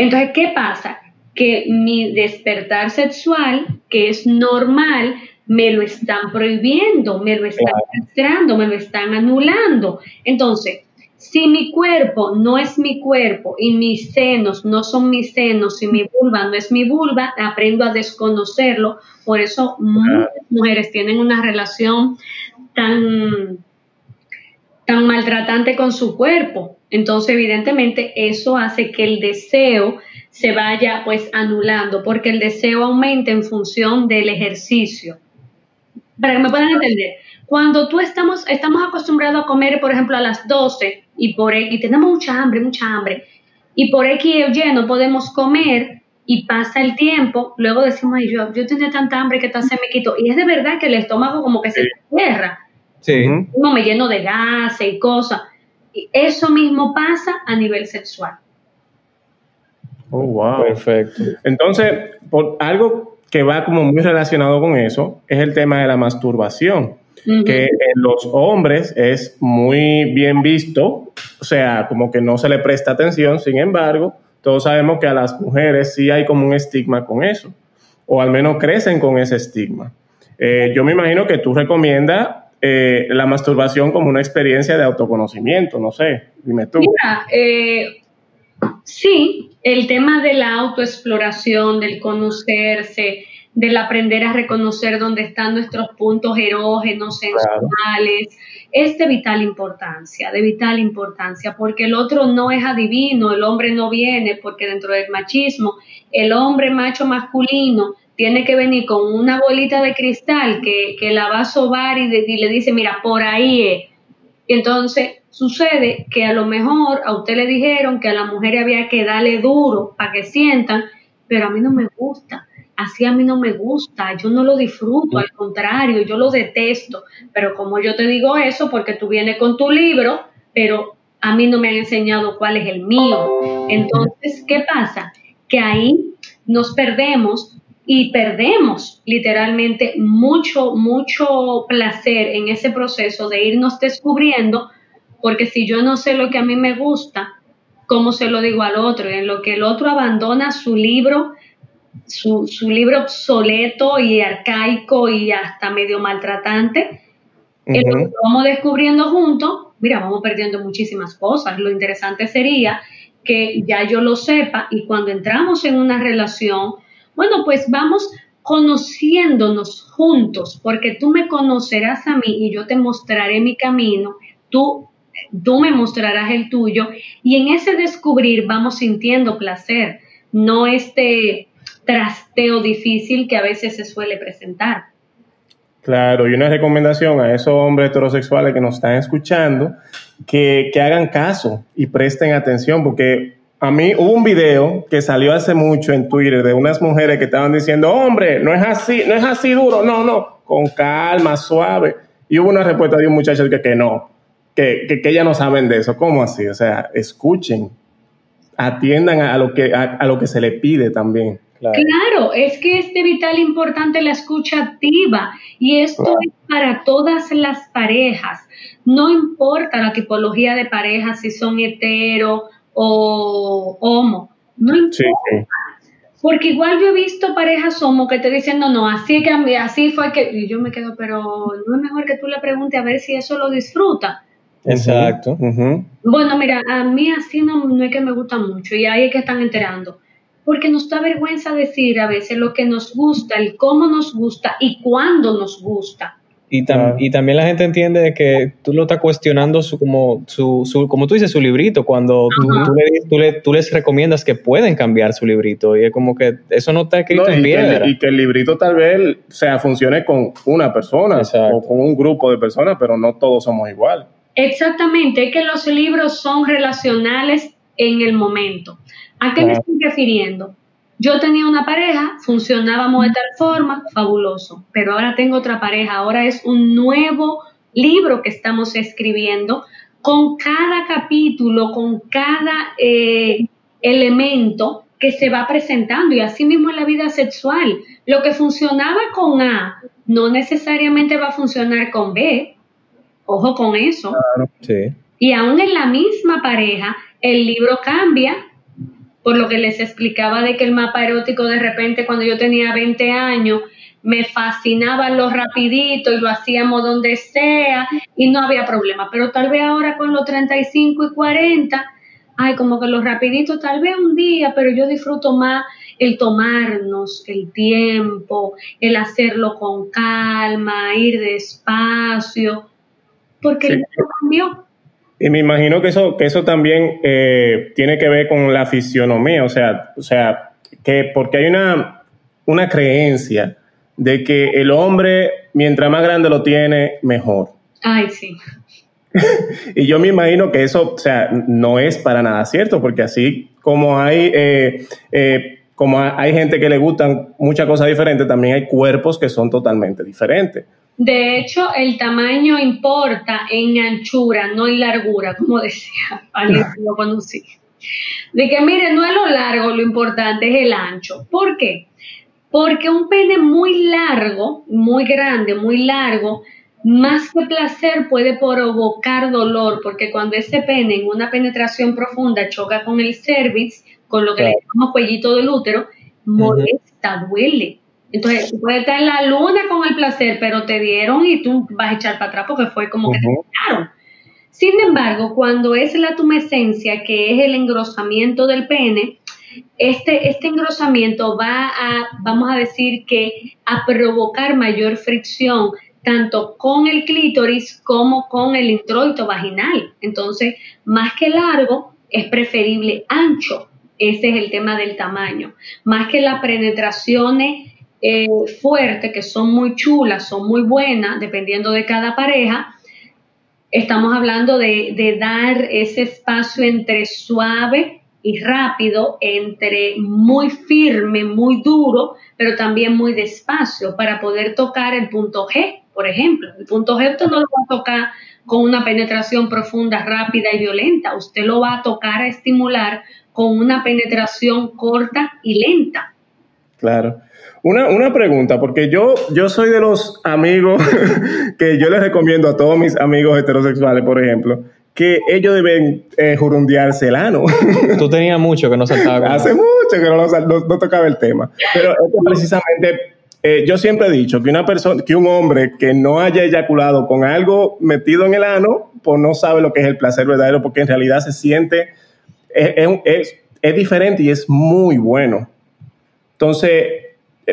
Entonces, ¿qué pasa? Que mi despertar sexual, que es normal, me lo están prohibiendo, me lo están castrando, me lo están anulando. Entonces, si mi cuerpo no es mi cuerpo y mis senos no son mis senos y mi vulva no es mi vulva, aprendo a desconocerlo. Por eso muchas mujeres tienen una relación tan, tan maltratante con su cuerpo, entonces, evidentemente, eso hace que el deseo se vaya pues anulando, porque el deseo aumenta en función del ejercicio. Para que me puedan entender, cuando tú estamos, estamos acostumbrados a comer, por ejemplo, a las 12 y, por, y tenemos mucha hambre, mucha hambre, y por X o Y no podemos comer y pasa el tiempo, luego decimos, ay, yo, yo tenía tanta hambre que hasta se me quitó. Y es de verdad que el estómago como que se cierra. Sí. Como me lleno de gas y cosas. Eso mismo pasa a nivel sexual. Oh, wow. Perfecto. Entonces, por algo que va como muy relacionado con eso es el tema de la masturbación, que en los hombres es muy bien visto, o sea, como que no se le presta atención, sin embargo, todos sabemos que a las mujeres sí hay como un estigma con eso, o al menos crecen con ese estigma. Eh, yo me imagino que tú recomiendas eh, la masturbación como una experiencia de autoconocimiento, no sé, dime tú. Mira, eh, sí, el tema de la autoexploración, del conocerse, del aprender a reconocer dónde están nuestros puntos erógenos, sensuales, es de vital importancia, de vital importancia, porque el otro no es adivino, el hombre no viene, porque dentro del machismo, el hombre macho masculino tiene que venir con una bolita de cristal que, la va a sobar y, le dice, mira, por ahí es. Entonces sucede que a lo mejor a usted le dijeron que a la mujer había que darle duro para que sientan, pero a mí no me gusta. Así a mí no me gusta, yo no lo disfruto, al contrario, yo lo detesto. Pero como yo te digo eso, porque tú vienes con tu libro, pero a mí no me han enseñado cuál es el mío. Entonces, ¿qué pasa? Que ahí nos perdemos y perdemos literalmente mucho, mucho placer en ese proceso de irnos descubriendo, porque si yo no sé lo que a mí me gusta, ¿cómo se lo digo al otro? En lo que el otro abandona su libro, su, libro obsoleto y arcaico y hasta medio maltratante, lo vamos descubriendo juntos, mira, vamos perdiendo muchísimas cosas. Lo interesante sería que ya yo lo sepa y cuando entramos en una relación, bueno, pues vamos conociéndonos juntos, porque tú me conocerás a mí y yo te mostraré mi camino, tú, tú me mostrarás el tuyo, y en ese descubrir vamos sintiendo placer, no este trasteo difícil que a veces se suele presentar. Claro, y una recomendación a esos hombres heterosexuales que nos están escuchando, que, que hagan caso y presten atención, porque a mí hubo un video que salió hace mucho en Twitter de unas mujeres que estaban diciendo, hombre, no es así, no es así duro, no, no, con calma, suave. Y hubo una respuesta de un muchacho que, que no, que, que, que no saben de eso. ¿Cómo así? O sea, escuchen, atiendan a lo que, a, lo que se le pide también. Claro. es que es de vital importante la escucha activa y esto es para todas las parejas. No importa la tipología de pareja, si son hetero, o homo. No importa. Porque igual yo he visto parejas homo que te dicen, no, no, así que así fue que. Y yo me quedo, pero no es mejor que tú le preguntes a ver si eso lo disfruta. Exacto. Bueno, mira, a mí así no, no es que me gusta mucho y ahí es que están enterando. porque nos da vergüenza decir a veces lo que nos gusta, el cómo nos gusta y cuándo nos gusta. Y, y también la gente entiende que tú lo estás cuestionando su, como, su, su, como tú dices, su librito, cuando tú, le, tú, les recomiendas que pueden cambiar su librito y es como que eso no está escrito en piedra. y que el librito tal vez o sea, funcione con una persona o con un grupo de personas, pero no todos somos igual. Exactamente, es que los libros son relacionales en el momento. ¿A qué me estoy refiriendo? Yo tenía una pareja, funcionábamos de tal forma, fabuloso, pero ahora tengo otra pareja, ahora es un nuevo libro que estamos escribiendo con cada capítulo, con cada eh, elemento que se va presentando y así mismo en la vida sexual. Lo que funcionaba con A no necesariamente va a funcionar con B. Ojo con eso. Y aún en la misma pareja, el libro cambia por lo que les explicaba de que el mapa erótico de repente cuando yo tenía 20 años me fascinaba lo rapidito y lo hacíamos donde sea y no había problema, pero tal vez ahora con los 35 y 40, ay, como que lo rapidito tal vez un día, pero yo disfruto más el tomarnos el tiempo, el hacerlo con calma, ir despacio, porque el cambió. Y me imagino que eso, que eso también eh, tiene que ver con la fisionomía, o sea, o sea, que porque hay una, una creencia de que el hombre, mientras más grande lo tiene, mejor. Ay, sí. y yo me imagino que eso, o sea, no es para nada cierto, porque así como hay, eh, eh, como hay gente que le gustan muchas cosas diferentes, también hay cuerpos que son totalmente diferentes. De hecho, el tamaño importa en anchura, no en largura, como decía alguien que lo conocí. De que, mire, no es lo largo, lo importante es el ancho. ¿Por qué? Porque un pene muy largo, muy grande, muy largo, más que placer puede provocar dolor, porque cuando ese pene en una penetración profunda choca con el cervix, con lo que le llamamos cuellito del útero, molesta, duele. Entonces, tú puedes estar en la luna con el placer, pero te dieron y tú vas a echar para atrás porque fue como que te quitaron. Sin embargo, cuando es la tumescencia, que es el engrosamiento del pene, este, este engrosamiento va a, vamos a decir que, a provocar mayor fricción tanto con el clítoris como con el introito vaginal. Entonces, más que largo, es preferible ancho. Ese es el tema del tamaño. Más que las penetraciones eh, fuerte, que son muy chulas, son muy buenas, dependiendo de cada pareja, estamos hablando de, de dar ese espacio entre suave y rápido, entre muy firme, muy duro, pero también muy despacio, para poder tocar el punto G, por ejemplo. El punto G usted no lo va a tocar con una penetración profunda, rápida y violenta, usted lo va a tocar, a estimular con una penetración corta y lenta. Claro. Una, una pregunta, porque yo, yo soy de los amigos que yo les recomiendo a todos mis amigos heterosexuales, por ejemplo, que ellos deben eh, jurundearse el ano. Tú tenías mucho que no saltaba. Hace mucho que no, tocaba el tema. Pero precisamente eh, yo siempre he dicho que una persona, que un hombre que no haya eyaculado con algo metido en el ano, pues no sabe lo que es el placer verdadero, porque en realidad se siente, es, es diferente y es muy bueno. Entonces,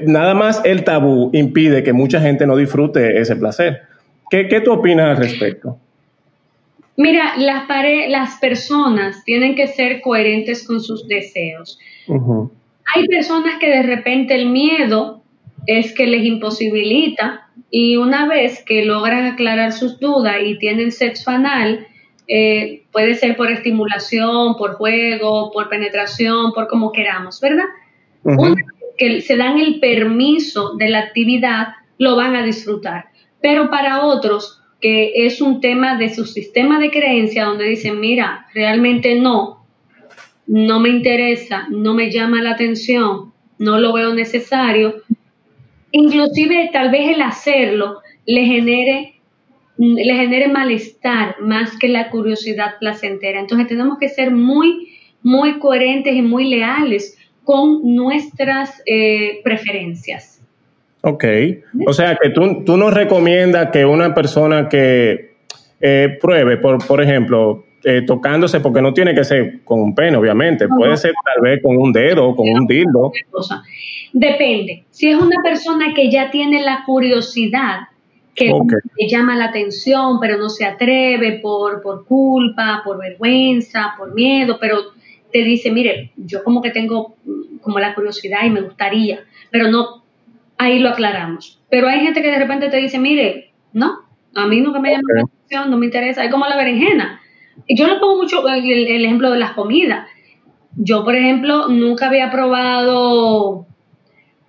nada más el tabú impide que mucha gente no disfrute ese placer. ¿Qué, qué tú opinas al respecto? Mira, las, las personas tienen que ser coherentes con sus deseos. Hay personas que de repente el miedo es que les imposibilita y una vez que logran aclarar sus dudas y tienen sexo anal, eh, puede ser por estimulación, por juego, por penetración, por como queramos, ¿verdad? Que se dan el permiso de la actividad, lo van a disfrutar. Pero para otros, que es un tema de su sistema de creencia, donde dicen, mira, realmente no, no me interesa, no me llama la atención, no lo veo necesario, inclusive tal vez el hacerlo le genere le genere malestar más que la curiosidad placentera. Entonces tenemos que ser muy, muy coherentes y muy leales con nuestras eh, preferencias. Ok, o sea que tú, tú nos recomiendas que una persona que eh, pruebe, por, por ejemplo, eh, tocándose, porque no tiene que ser con un pene, obviamente. Puede ser tal vez con un dedo, con un dildo. cosa. Depende. Si es una persona que ya tiene la curiosidad, que Ok. le llama la atención, pero no se atreve por, por culpa, por vergüenza, por miedo, pero te dice, mire, yo como que tengo mm, como la curiosidad y me gustaría, pero no, ahí lo aclaramos. Pero hay gente que de repente te dice, mire, no, a mí nunca me llama la atención, no me interesa, es como la berenjena. Y Yo le pongo mucho el, el ejemplo de las comidas. Yo, por ejemplo, nunca había probado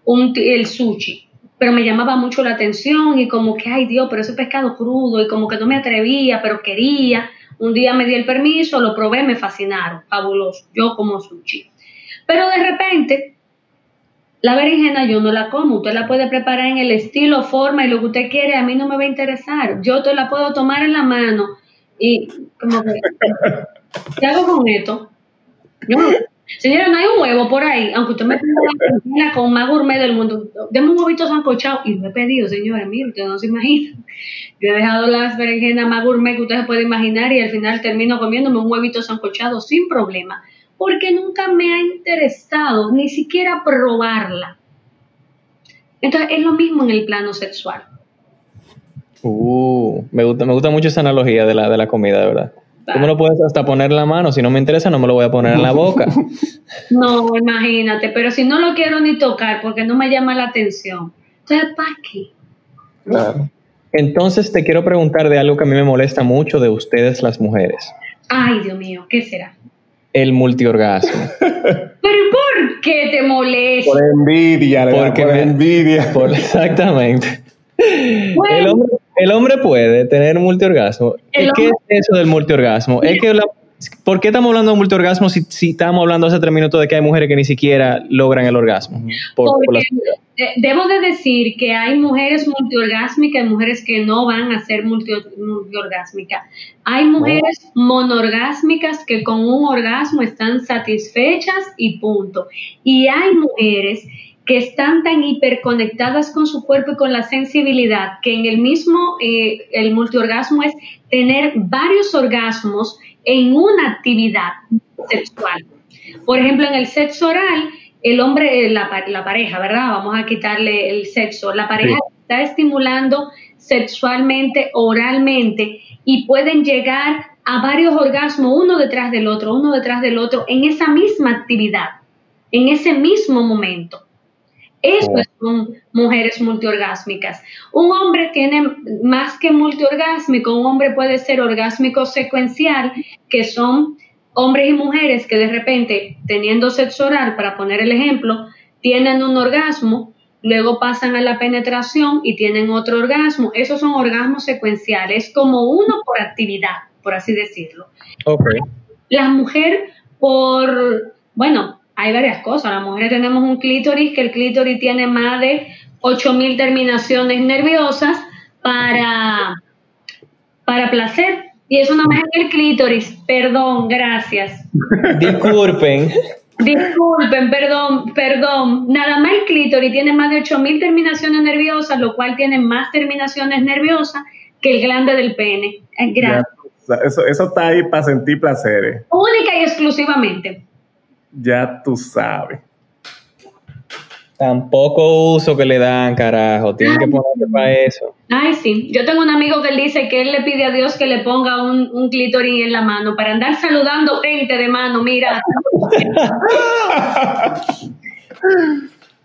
un, el sushi, pero me llamaba mucho la atención y como que, ay Dios, pero ese pescado crudo y como que no me atrevía, pero quería. Un día me di el permiso, lo probé, me fascinaron, fabuloso. Yo como sushi. Pero de repente, la berenjena yo no la como. Usted la puede preparar en el estilo, forma y lo que usted quiere. A mí no me va a interesar. Yo te la puedo tomar en la mano y como que, ¿qué hago con esto? Yo no- Señora, no hay un huevo por ahí, aunque usted me ponga la con más gourmet del mundo. Deme un huevito sancochado y lo he pedido, señora. Mire, usted no se imagina. Yo he dejado las berenjenas más gourmet que usted se puede imaginar y al final termino comiéndome un huevito sancochado sin problema, porque nunca me ha interesado ni siquiera probarla. Entonces es lo mismo en el plano sexual. Uh, me gusta, me gusta mucho esa analogía de la, de la comida, de verdad. ¿Cómo lo puedes hasta poner en la mano? Si no me interesa, no me lo voy a poner en la boca. No, imagínate, pero si no lo quiero ni tocar porque no me llama la atención. Entonces, ¿para qué? Claro. Entonces te quiero preguntar de algo que a mí me molesta mucho de ustedes las mujeres. Ay, Dios mío, ¿qué será? El multiorgasmo. ¿Pero por qué te molesta? Por envidia, Porque por me- envidia. Por- exactamente. Bueno. El hombre, el hombre puede tener multiorgasmo. El ¿Y ¿Qué hombre- es eso del multiorgasmo? Es que la- ¿Por qué estamos hablando de multiorgasmo si, si estamos hablando hace tres minutos de que hay mujeres que ni siquiera logran el orgasmo? Por- por Porque la- eh, debo de decir que hay mujeres multiorgásmicas y mujeres que no van a ser multi- multiorgásmicas. Hay mujeres monorgásmicas que con un orgasmo están satisfechas y punto. Y hay mujeres que están tan hiperconectadas con su cuerpo y con la sensibilidad que en el mismo, eh, el multiorgasmo es tener varios orgasmos en una actividad sexual. Por ejemplo, en el sexo oral, el hombre, eh, la, la pareja, ¿verdad? Vamos a quitarle el sexo. La pareja está estimulando sexualmente, oralmente, y pueden llegar a varios orgasmos, uno detrás del otro, uno detrás del otro, en esa misma actividad, en ese mismo momento. Eso son mujeres multiorgásmicas. Un hombre tiene más que multiorgásmico, un hombre puede ser orgásmico secuencial, que son hombres y mujeres que de repente, teniendo sexo oral, para poner el ejemplo, tienen un orgasmo, luego pasan a la penetración y tienen otro orgasmo. Esos son orgasmos secuenciales, como uno por actividad, por así decirlo. Ok. La mujer por, bueno, hay varias cosas. Las mujeres tenemos un clítoris, que el clítoris tiene más de 8000 terminaciones nerviosas para, para placer. Y eso nada más en el clítoris. Perdón, gracias. Disculpen. Disculpen, perdón, perdón. Nada más el clítoris tiene más de 8000 terminaciones nerviosas, lo cual tiene más terminaciones nerviosas que el glande del pene. Gracias. Ya, eso, eso está ahí para sentir placeres. Única y exclusivamente. Ya tú sabes. Tampoco uso que le dan, carajo. Tienen que ponerse para eso. Ay, sí. Yo tengo un amigo que él dice que él le pide a Dios que le ponga un, un clítoris en la mano para andar saludando gente de mano. Mira.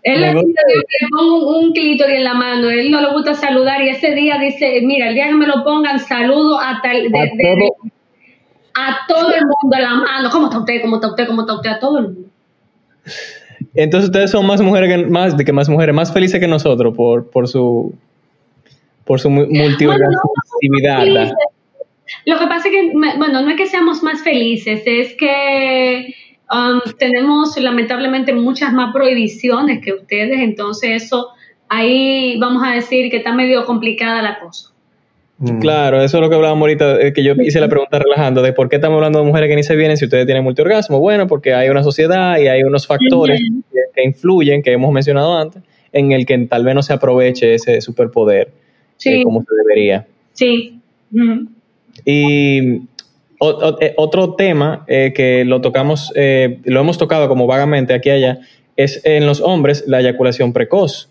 él le pide a Dios que le ponga un, un clítoris en la mano. Él no le gusta saludar y ese día dice, mira, el día que me lo pongan, saludo a, tal, de- de- de- a todo el mundo la mano. ¿Cómo está usted? ¿Cómo está usted? ¿Cómo está usted? A todo el mundo. Entonces ustedes son más mujeres que más de que más mujeres más felices que nosotros por, por su por su mu- multiorgasmicidad. felices. Lo que pasa es que, bueno, no es que seamos más felices, es que um, tenemos lamentablemente muchas más prohibiciones que ustedes, entonces eso, ahí vamos a decir que está medio complicada la cosa. Claro, eso es lo que hablábamos ahorita, eh, que yo hice la pregunta relajando de por qué estamos hablando de mujeres que ni se vienen si ustedes tienen multiorgasmo. Bueno, porque hay una sociedad y hay unos factores que, influyen, que hemos mencionado antes, en el que tal vez no se aproveche ese superpoder Sí. eh, como se debería. Sí. Y eh, otro tema eh, que lo tocamos, eh, lo hemos tocado como vagamente aquí y allá, es en los hombres la eyaculación precoz.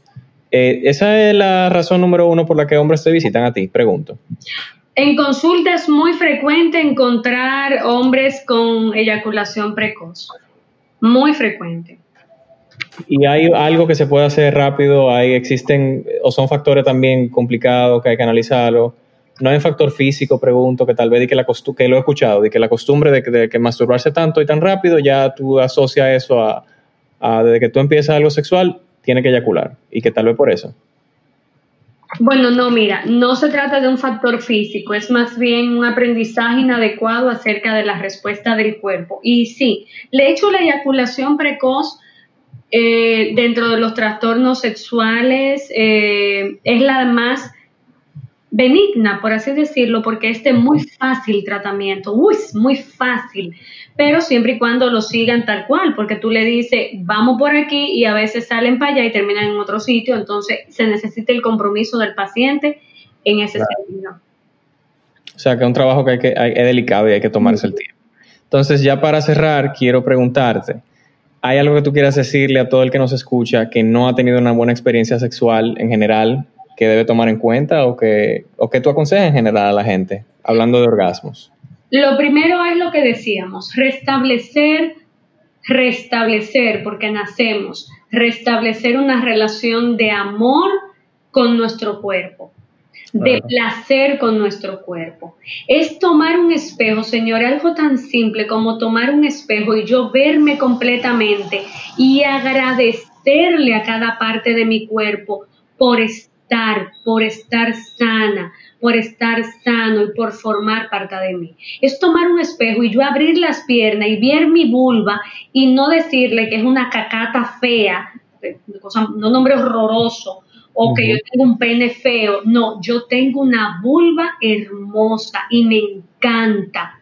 Esa es la razón número uno por la que hombres te visitan a ti, pregunto. En consulta es muy frecuente encontrar hombres con eyaculación precoz. Muy frecuente. ¿Y hay algo que se puede hacer rápido? ¿Hay, ¿Existen o son factores también complicados que hay que analizarlo? no hay un factor físico, pregunto, que tal vez de que, la que lo he escuchado, de que la costumbre de que, masturbarse tanto y tan rápido, ya tú asocias eso a, a, desde que tú empiezas algo sexual, tiene que eyacular, y que tal vez por eso. Bueno, no, mira, no se trata de un factor físico, es más bien un aprendizaje inadecuado acerca de la respuesta del cuerpo. Y sí, le hecho la eyaculación precoz eh, dentro de los trastornos sexuales eh, es la más benigna, por así decirlo, porque es de muy fácil tratamiento, uy, muy fácil, pero siempre y cuando lo sigan tal cual, porque tú le dices, vamos por aquí y a veces salen para allá y terminan en otro sitio, entonces se necesita el compromiso del paciente en ese sentido. O sea, que es un trabajo que, hay que es delicado y hay que tomarse el tiempo. Entonces, ya para cerrar, quiero preguntarte, ¿hay algo que tú quieras decirle a todo el que nos escucha que no ha tenido una buena experiencia sexual en general que debe tomar en cuenta o que, o que tú aconsejas en general a la gente, hablando de orgasmos? Lo primero es lo que decíamos, restablecer, restablecer, porque nacemos, restablecer una relación de amor con nuestro cuerpo, de placer con nuestro cuerpo. Es tomar un espejo, señor, algo tan simple como tomar un espejo y yo verme completamente y agradecerle a cada parte de mi cuerpo por estar por estar sana, por estar sano y por formar parte de mí. Es tomar un espejo y yo abrir las piernas y ver mi vulva y no decirle que es una cacata fea, no nombre horroroso, o que yo tengo un pene feo. No, yo tengo una vulva hermosa y me encanta.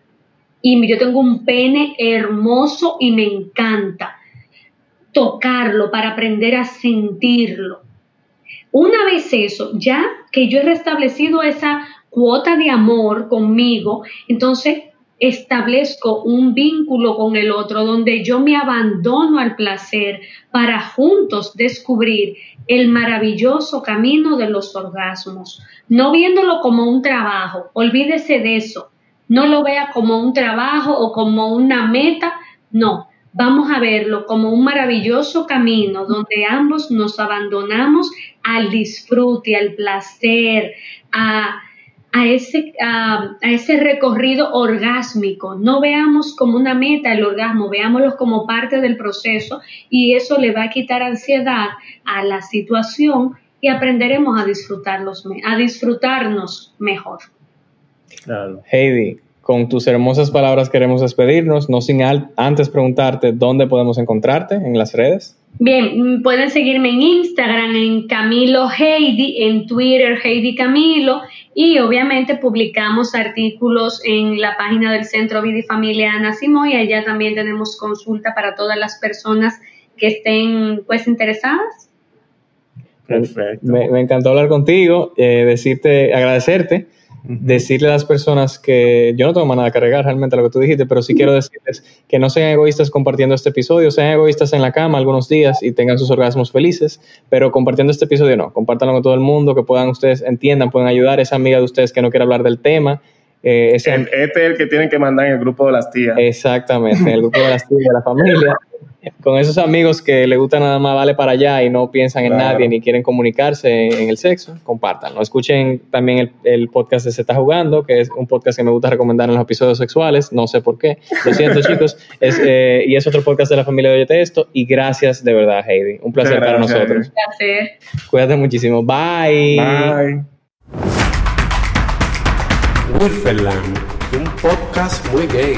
Y yo tengo un pene hermoso y me encanta. Tocarlo para aprender a sentirlo una vez eso, ya que yo he restablecido esa cuota de amor conmigo, entonces establezco un vínculo con el otro donde yo me abandono al placer para juntos descubrir el maravilloso camino de los orgasmos, no viéndolo como un trabajo, olvídese de eso, no lo vea como un trabajo o como una meta, no, vamos a verlo como un maravilloso camino donde ambos nos abandonamos al disfrute, al placer, a, ese, a, ese recorrido orgásmico. No veamos como una meta el orgasmo, veámoslo como parte del proceso y eso le va a quitar ansiedad a la situación y aprenderemos a, disfrutarlos, a disfrutarnos mejor. Heidi, con tus hermosas palabras queremos despedirnos, no sin antes preguntarte dónde podemos encontrarte en las redes. Bien, mm, pueden seguirme en Instagram, en Camilo Heidi, en Twitter Heidi Camilo y obviamente publicamos artículos en la página del Centro Vida y Familia Ana Simón y allá también tenemos consulta para todas las personas que estén pues interesadas. Perfecto. Me, encantó hablar contigo, eh, decirte, agradecerte decirle a las personas que yo no tengo nada que cargar realmente lo que tú dijiste, pero sí quiero decirles que no sean egoístas compartiendo este episodio, sean egoístas en la cama algunos días y tengan sus orgasmos felices, pero compartiendo este episodio no, compártanlo con todo el mundo, que puedan ustedes, entiendan, puedan ayudar a esa amiga de ustedes que no quiere hablar del tema. Eh, este es el que tienen que mandar en el grupo de las tías. Exactamente, en el grupo de las tías de la familia con esos amigos que le gusta nada más vale para allá y no piensan en nadie ni quieren comunicarse en, el sexo, compártanlo. Escuchen también el, podcast de Se está jugando, que es un podcast que me gusta recomendar en los episodios sexuales, no sé por qué, lo siento chicos, eh, y es otro podcast de la familia de Oyete Esto, y gracias de verdad Heidi, un placer para nosotros. Un placer. Cuídate muchísimo, bye. Bye. un podcast muy gay.